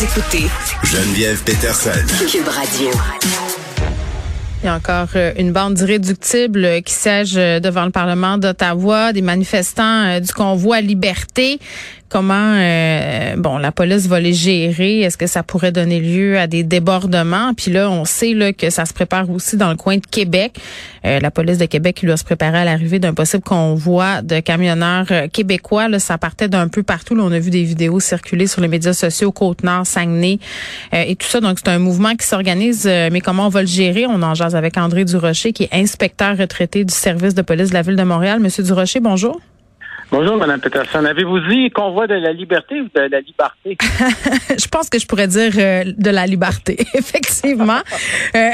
Vous écoutez Geneviève Peterson. Cube Radio. Il y a encore euh, une bande irréductible qui siège euh, devant le Parlement d'Ottawa, des manifestants euh, du convoi Liberté comment euh, bon la police va les gérer? Est-ce que ça pourrait donner lieu à des débordements? Puis là, on sait là que ça se prépare aussi dans le coin de Québec. Euh, la police de Québec doit se préparer à l'arrivée d'un possible convoi de camionneurs euh, québécois. Là, ça partait d'un peu partout. Là, on a vu des vidéos circuler sur les médias sociaux, Côte-Nord, Saguenay et tout ça. Donc c'est un mouvement qui s'organise. mais comment on va le gérer? On en jase avec André Durocher, qui est inspecteur retraité du service de police de la ville de Montréal. Monsieur Durocher, bonjour. Bonjour, Mme Peterson. Avez-vous dit convoi de la liberté ou de la liberté? je pense que je pourrais dire euh, de la liberté, effectivement. Euh,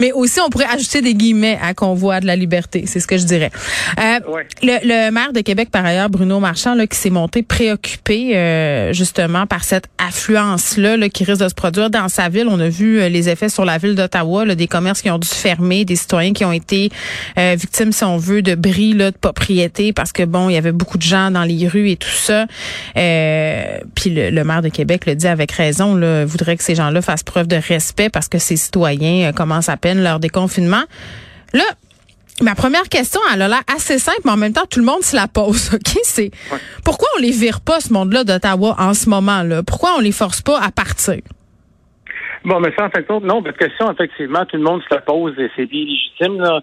mais aussi, on pourrait ajouter des guillemets à convoi de la liberté, c'est ce que je dirais. Euh, le, maire de Québec, par ailleurs, Bruno Marchand, là, qui s'est monté préoccupé justement par cette affluence-là là, qui risque de se produire dans sa ville. On a vu les effets sur la ville d'Ottawa, des commerces qui ont dû se fermer, des citoyens qui ont été victimes, si on veut, de bris là, de propriété parce que, bon, il y avait beaucoup de gens dans les rues et tout ça. Euh, puis le, maire de Québec le dit avec raison, là, voudrait que ces gens-là fassent preuve de respect parce que ces citoyens euh, commencent à peine leur déconfinement. Là, Ma première question, elle a l'air assez simple, mais en même temps, tout le monde se la pose. Ok, c'est pourquoi on les vire pas ce monde-là d'Ottawa en ce moment-là Pourquoi on les force pas à partir? Bon, mais ça, en fait, non, parce question, effectivement, tout le monde se la pose et c'est bien légitime. Là.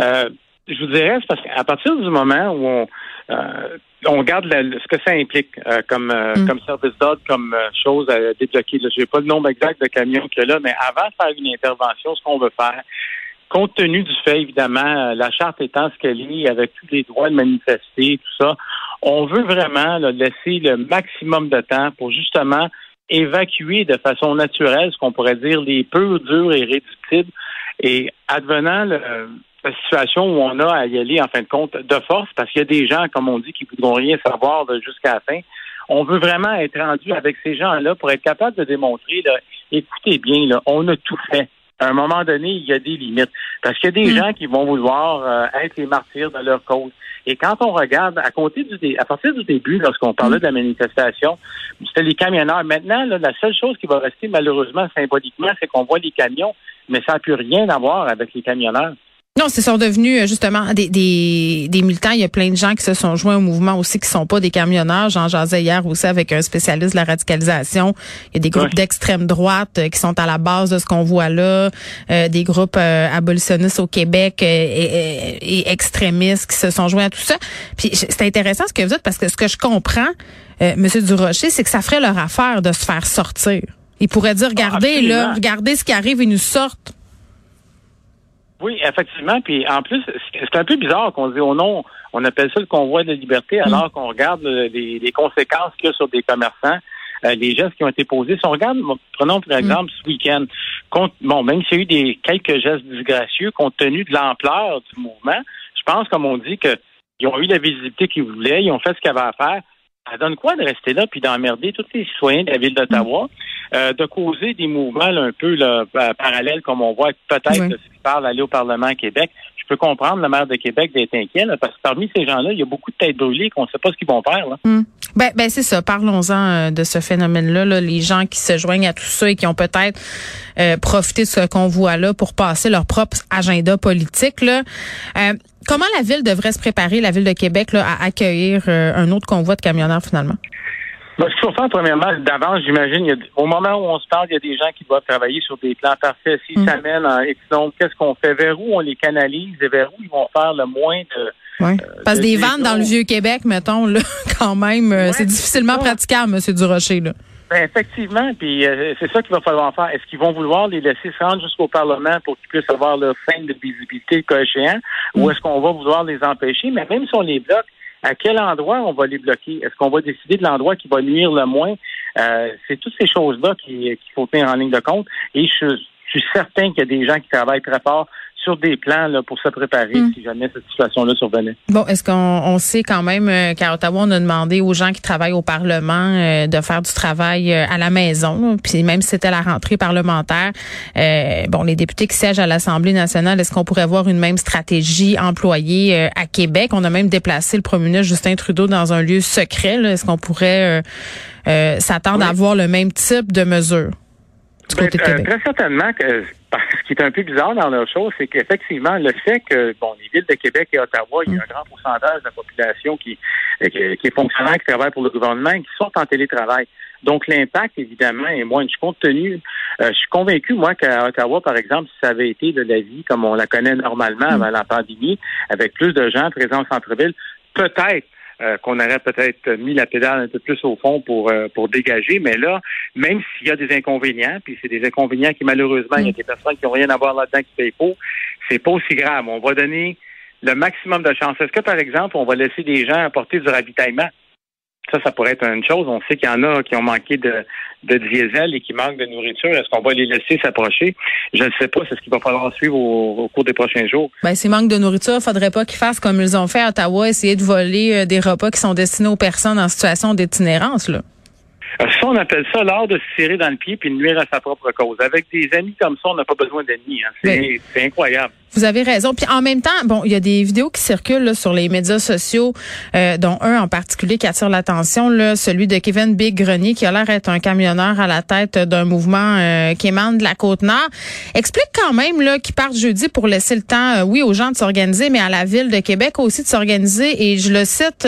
Euh, je vous dirais, c'est parce qu'à partir du moment où on, euh, on garde ce que ça implique euh, comme euh, mm. comme service d'ordre, comme chose à débloquer. Je n'ai pas le nombre exact de camions qu'il y a là, mais avant de faire une intervention, ce qu'on veut faire, compte tenu du fait, évidemment, la charte étant ce qu'elle est, avec tous les droits de manifester, tout ça, on veut vraiment laisser le maximum de temps pour justement évacuer de façon naturelle, ce qu'on pourrait dire, les purs, durs et réductibles. Et advenant le, la situation où on a à y aller, en fin de compte, de force, parce qu'il y a des gens, comme on dit, qui ne voudront rien savoir jusqu'à la fin. On veut vraiment être rendu avec ces gens-là pour être capable de démontrer, là, écoutez bien, là, on a tout fait. À un moment donné, il y a des limites. Parce qu'il y a des mm. gens qui vont vouloir euh, être les martyrs de leur cause. Et quand on regarde, à compter du à partir du début, lorsqu'on parlait mm. de la manifestation, c'était les camionneurs. Maintenant, la seule chose qui va rester malheureusement symboliquement, c'est qu'on voit les camions, mais ça n'a plus rien à voir avec les camionneurs. Non, c'est sont devenus euh, justement des, des, des, militants. Il y a plein de gens qui se sont joints au mouvement aussi qui sont pas des camionneurs. J'en jasais hier aussi avec un spécialiste de la radicalisation. Il y a des groupes d'extrême droite euh, qui sont à la base de ce qu'on voit là, euh, des groupes abolitionnistes au Québec et, extrémistes qui se sont joints à tout ça. Puis c'est intéressant ce que vous dites parce que ce que je comprends, Monsieur Durocher, c'est que ça ferait leur affaire de se faire sortir. Ils pourraient dire, regardez là, regardez ce qui arrive, ils nous sortent. Oui, effectivement. Puis en plus, c'est un peu bizarre qu'on dise au nom, on appelle ça le convoi de liberté, alors mm. qu'on regarde les, conséquences qu'il y a sur des commerçants. Euh, les gestes qui ont été posés. Si on regarde, prenons par mm. exemple ce week-end, bon, même s'il y a eu des quelques gestes disgracieux, compte tenu de l'ampleur du mouvement, je pense, comme on dit, qu'ils ont eu la visibilité qu'ils voulaient, ils ont fait ce qu'ils avaient à faire. Ça donne quoi de rester là puis d'emmerder tous les citoyens de la ville d'Ottawa, euh, de causer des mouvements un peu là, parallèles, comme on voit peut-être parle aller au Parlement à Québec. Je peux comprendre le maire de Québec d'être inquiet, parce que parmi ces gens-là, il y a beaucoup de têtes brûlées qu'on ne sait pas ce qu'ils vont faire. Là. Hmm. Ben, ben c'est ça. Parlons-en euh, de ce phénomène-là. Les gens qui se joignent à tout ça et qui ont peut-être euh, profité de ce convoi-là pour passer leur propre agenda politique. Là. Euh, comment la ville devrait se préparer, la ville de Québec, là, à accueillir un autre convoi de camionneurs finalement? Ben, ce qu'il faut faire, premièrement, d'avance, j'imagine, au moment où on se parle, il y a des gens qui doivent travailler sur des plans parfaits. S'ils mm. s'amènent en donc qu'est-ce qu'on fait? Vers où on les canalise et vers où ils vont faire le moins de. Oui. Euh, Parce que des ventes dans le Vieux-Québec, mettons, là, quand même, euh, c'est difficilement praticable, M. Durocher, là. Ben, effectivement, puis euh, c'est ça qu'il va falloir faire. Est-ce qu'ils vont vouloir les laisser se rendre jusqu'au Parlement pour qu'ils puissent avoir leur fin de visibilité coéchéant, ou mm. est-ce qu'on va vouloir les empêcher? Mais même si on les bloque, à quel endroit on va les bloquer? Est-ce qu'on va décider de l'endroit qui va nuire le moins? C'est toutes ces choses-là qu'il faut tenir en ligne de compte. Et je, je suis certain qu'il y a des gens qui travaillent très fort sur des plans là, pour se préparer hmm. si jamais cette situation-là survenait. Bon, est-ce qu'on sait quand même euh, qu'à Ottawa, on a demandé aux gens qui travaillent au Parlement euh, de faire du travail euh, à la maison, puis même si c'était la rentrée parlementaire, bon, les députés qui siègent à l'Assemblée nationale, est-ce qu'on pourrait voir une même stratégie employée à Québec? On a même déplacé le premier ministre Justin Trudeau dans un lieu secret. Est-ce qu'on pourrait s'attendre à avoir le même type de mesures? Ben, très certainement que ce qui est un peu bizarre dans leur chose, c'est qu'effectivement, le fait que bon, les villes de Québec et Ottawa, il y a un grand pourcentage de la population qui, qui, est fonctionnaire, qui travaille pour le gouvernement, qui sont en télétravail. Donc l'impact, évidemment, est moins. Je suis compte tenu, euh, je suis convaincu, moi, qu'à Ottawa, par exemple, si ça avait été de la vie comme on la connaît normalement avant la pandémie, avec plus de gens présents au centre-ville, peut-être euh, qu'on aurait peut-être mis la pédale un peu plus au fond pour euh, pour dégager. Mais là, même s'il y a des inconvénients, puis c'est des inconvénients qui malheureusement, il y a des personnes qui n'ont rien à voir là-dedans qui payent pour, c'est pas aussi grave. On va donner le maximum de chance. Est-ce que, par exemple, on va laisser des gens apporter du ravitaillement? Ça, ça pourrait être une chose. On sait qu'il y en a qui ont manqué de, de diesel et qui manquent de nourriture. Est-ce qu'on va les laisser s'approcher? Je ne sais pas. C'est ce qu'il va falloir suivre au, cours des prochains jours. Ben, ces manques de nourriture, il faudrait pas qu'ils fassent comme ils ont fait à Ottawa, essayer de voler euh, des repas qui sont destinés aux personnes en situation d'itinérance, là. Euh, ça, on appelle ça l'art de se serrer dans le pied puis de nuire à sa propre cause. Avec des amis comme ça, on n'a pas besoin d'ennemis. Hein. C'est incroyable. Vous avez raison. Puis en même temps, bon, il y a des vidéos qui circulent sur les médias sociaux, euh, dont un en particulier qui attire l'attention, celui de Kevin Big Grenier, qui a l'air d'être un camionneur à la tête d'un mouvement euh, qui émane de la Côte-Nord. Explique quand même là qu'il part jeudi pour laisser le temps, oui, aux gens de s'organiser, mais à la ville de Québec aussi de s'organiser. Et je le cite,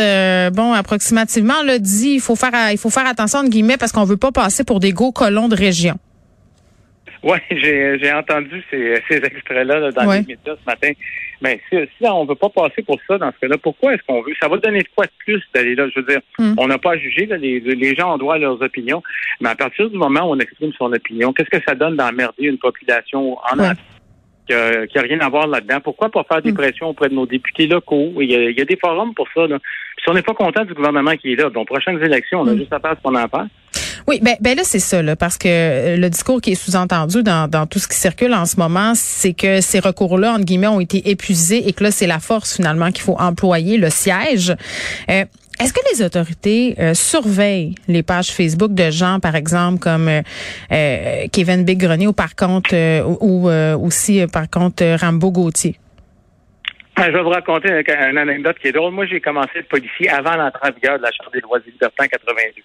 bon, approximativement, là, dit il faut faire, il faut faire attention de guillemets parce qu'on veut pas passer pour des gros colons de région. Oui, j'ai entendu ces, ces extraits-là dans les médias ce matin. Mais si, si on ne veut pas passer pour ça dans ce cas-là, pourquoi est-ce qu'on veut? Ça va donner de quoi de plus d'aller là? Je veux dire, hmm. on n'a pas à juger. Là, les, les, gens ont droit à leurs opinions. Mais à partir du moment où on exprime son opinion, qu'est-ce que ça donne d'emmerder une population en ouais. qui n'a rien à voir là-dedans? Pourquoi pas faire des hmm. pressions auprès de nos députés locaux? Il y a, des forums pour ça. Là. si on n'est pas content du gouvernement qui est là, donc prochaines élections, on a hmm. juste à faire ce qu'on en fait. Oui, ben, ben là, c'est ça, là, parce que euh, le discours qui est sous-entendu dans, dans tout ce qui circule en ce moment, c'est que ces recours-là, entre guillemets, ont été épuisés et que là, c'est la force, finalement, qu'il faut employer, le siège. Euh, est-ce que les autorités euh, surveillent les pages Facebook de gens, par exemple, comme euh, Kevin Big Grenier ou par contre, ou aussi par contre Rambo Gauthier? Ben, je vais vous raconter une anecdote qui est drôle. Moi, j'ai commencé être policier avant l'entrée en vigueur de la Charte des droits et libertés en 82.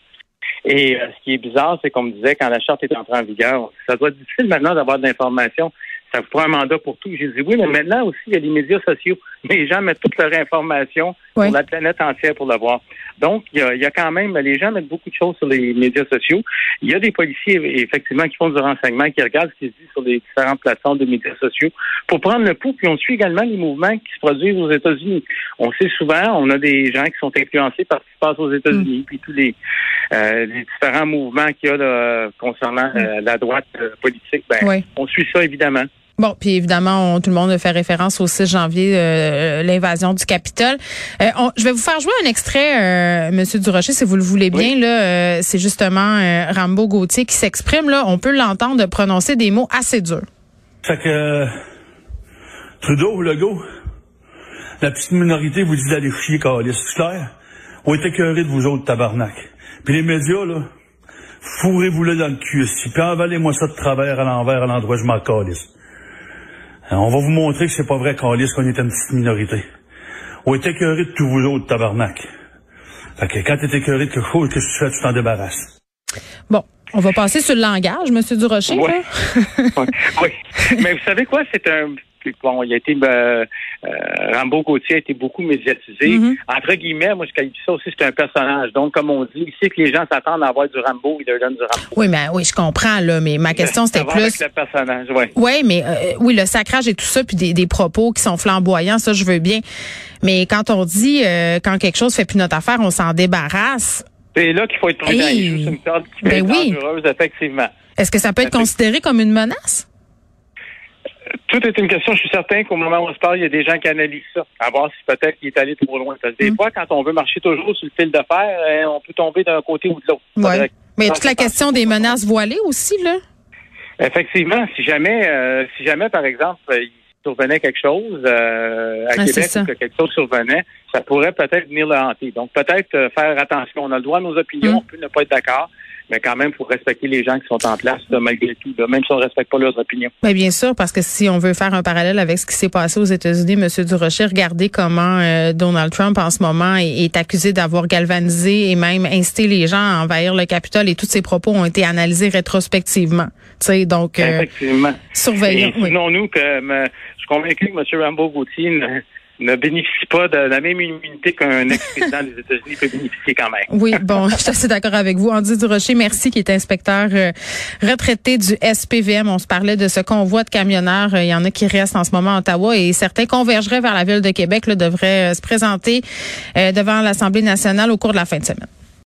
Et euh, ce qui est bizarre, c'est qu'on me disait quand la charte est entrée en vigueur, ça doit être difficile maintenant d'avoir de l'information. Ça vous prend un mandat pour tout. J'ai dit oui, mais maintenant aussi, il y a les médias sociaux. Les gens mettent toute leur information sur la planète entière pour l'avoir. Donc, il y, a, quand même, les gens mettent beaucoup de choses sur les médias sociaux. Il y a des policiers, effectivement, qui font du renseignement, qui regardent ce qui se dit sur les différentes plateformes de médias sociaux pour prendre le pouls. Puis on suit également les mouvements qui se produisent aux États-Unis. On sait souvent, on a des gens qui sont influencés par ce qui se passe aux États-Unis, mm. puis tous les, euh, les, différents mouvements qu'il y a concernant mm. euh, la droite euh, politique. Ben, on suit ça évidemment. Bon, puis évidemment, tout le monde fait référence au 6 janvier, euh, l'invasion du Capitole. Euh, je vais vous faire jouer un extrait, euh, Monsieur Durocher, si vous le voulez bien. Là, euh, c'est justement Rambo Gauthier qui s'exprime. Là, on peut l'entendre prononcer des mots assez durs. Fait que Trudeau, Legault, la petite minorité vous dit d'aller chier, calice, c'est clair? On est écœurés de vous autres, tabarnak. Puis les médias, là, fourrez-vous-le dans le cul aussi, puis envalez-moi ça de travers à l'envers à l'endroit où je m'en calisse. Euh, on va vous montrer que c'est pas vrai qu'on qu'on est une petite minorité. On est écœuré de tous vous autres, tabarnak. Fait que quand t'es écœuré de quelque chose, qu'est-ce que tu fais? Tu t'en débarrasses. Bon. On va passer sur le langage, M. Durocher. Oui. oui. Mais vous savez quoi? C'est un bon, il a été euh, euh, Rambo Gauthier a été beaucoup médiatisé. Mm-hmm. Entre guillemets, moi je qualifie ça aussi, c'est un personnage. Donc, comme on dit, sait que les gens s'attendent à avoir du Rambo, il leur donne du Rambo. Oui, mais oui, je comprends, là, mais ma question c'était plus. Avec le personnage, oui. Oui, mais euh, oui, le sacrage et tout ça, puis des, propos qui sont flamboyants, ça je veux bien. Mais quand on dit quand quelque chose fait plus notre affaire, on s'en débarrasse. C'est là qu'il faut être prudent. C'est une corde qui peut ben être dangereuse, effectivement. Est-ce que ça peut être considéré comme une menace? Tout est une question. Je suis certain qu'au moment où on se parle, il y a des gens qui analysent ça, à voir si peut-être qu'il est allé trop loin. Parce que des mm. fois, quand on veut marcher toujours sur le fil de fer, hein, on peut tomber d'un côté ou de l'autre. Mais il y a toute la question des menaces voilées aussi, là. Effectivement, si jamais, euh, si jamais, par exemple, il survenait quelque chose euh, à Ah, Québec ou que quelque chose survenait, ça pourrait peut-être venir le hanter. Donc peut-être euh, faire attention. On a le droit à nos opinions, Mm. on peut ne pas être d'accord, mais quand même, il faut respecter les gens qui sont en place, là, malgré tout, là, même si on ne respecte pas leurs opinions. Ben, bien sûr, parce que si on veut faire un parallèle avec ce qui s'est passé aux États-Unis, Monsieur Durocher, regardez comment euh, Donald Trump en ce moment est, est accusé d'avoir galvanisé et même incité les gens à envahir le Capitole et tous ses propos ont été analysés rétrospectivement. Tu sais, donc euh, Effectivement. surveillons. Oui. souvenons-nous que euh, je suis convaincu que M. Rambo Gauthier ne, bénéficie pas de la même immunité qu'un ex-président des États-Unis peut bénéficier quand même. Oui, bon, je suis assez d'accord avec vous. Andy Durocher, merci, qui est inspecteur euh, retraité du SPVM. On se parlait de ce convoi de camionneurs. Euh, Il y en a qui restent en ce moment à Ottawa et certains convergeraient vers la ville de Québec, là, devraient euh, se présenter devant l'Assemblée nationale au cours de la fin de semaine.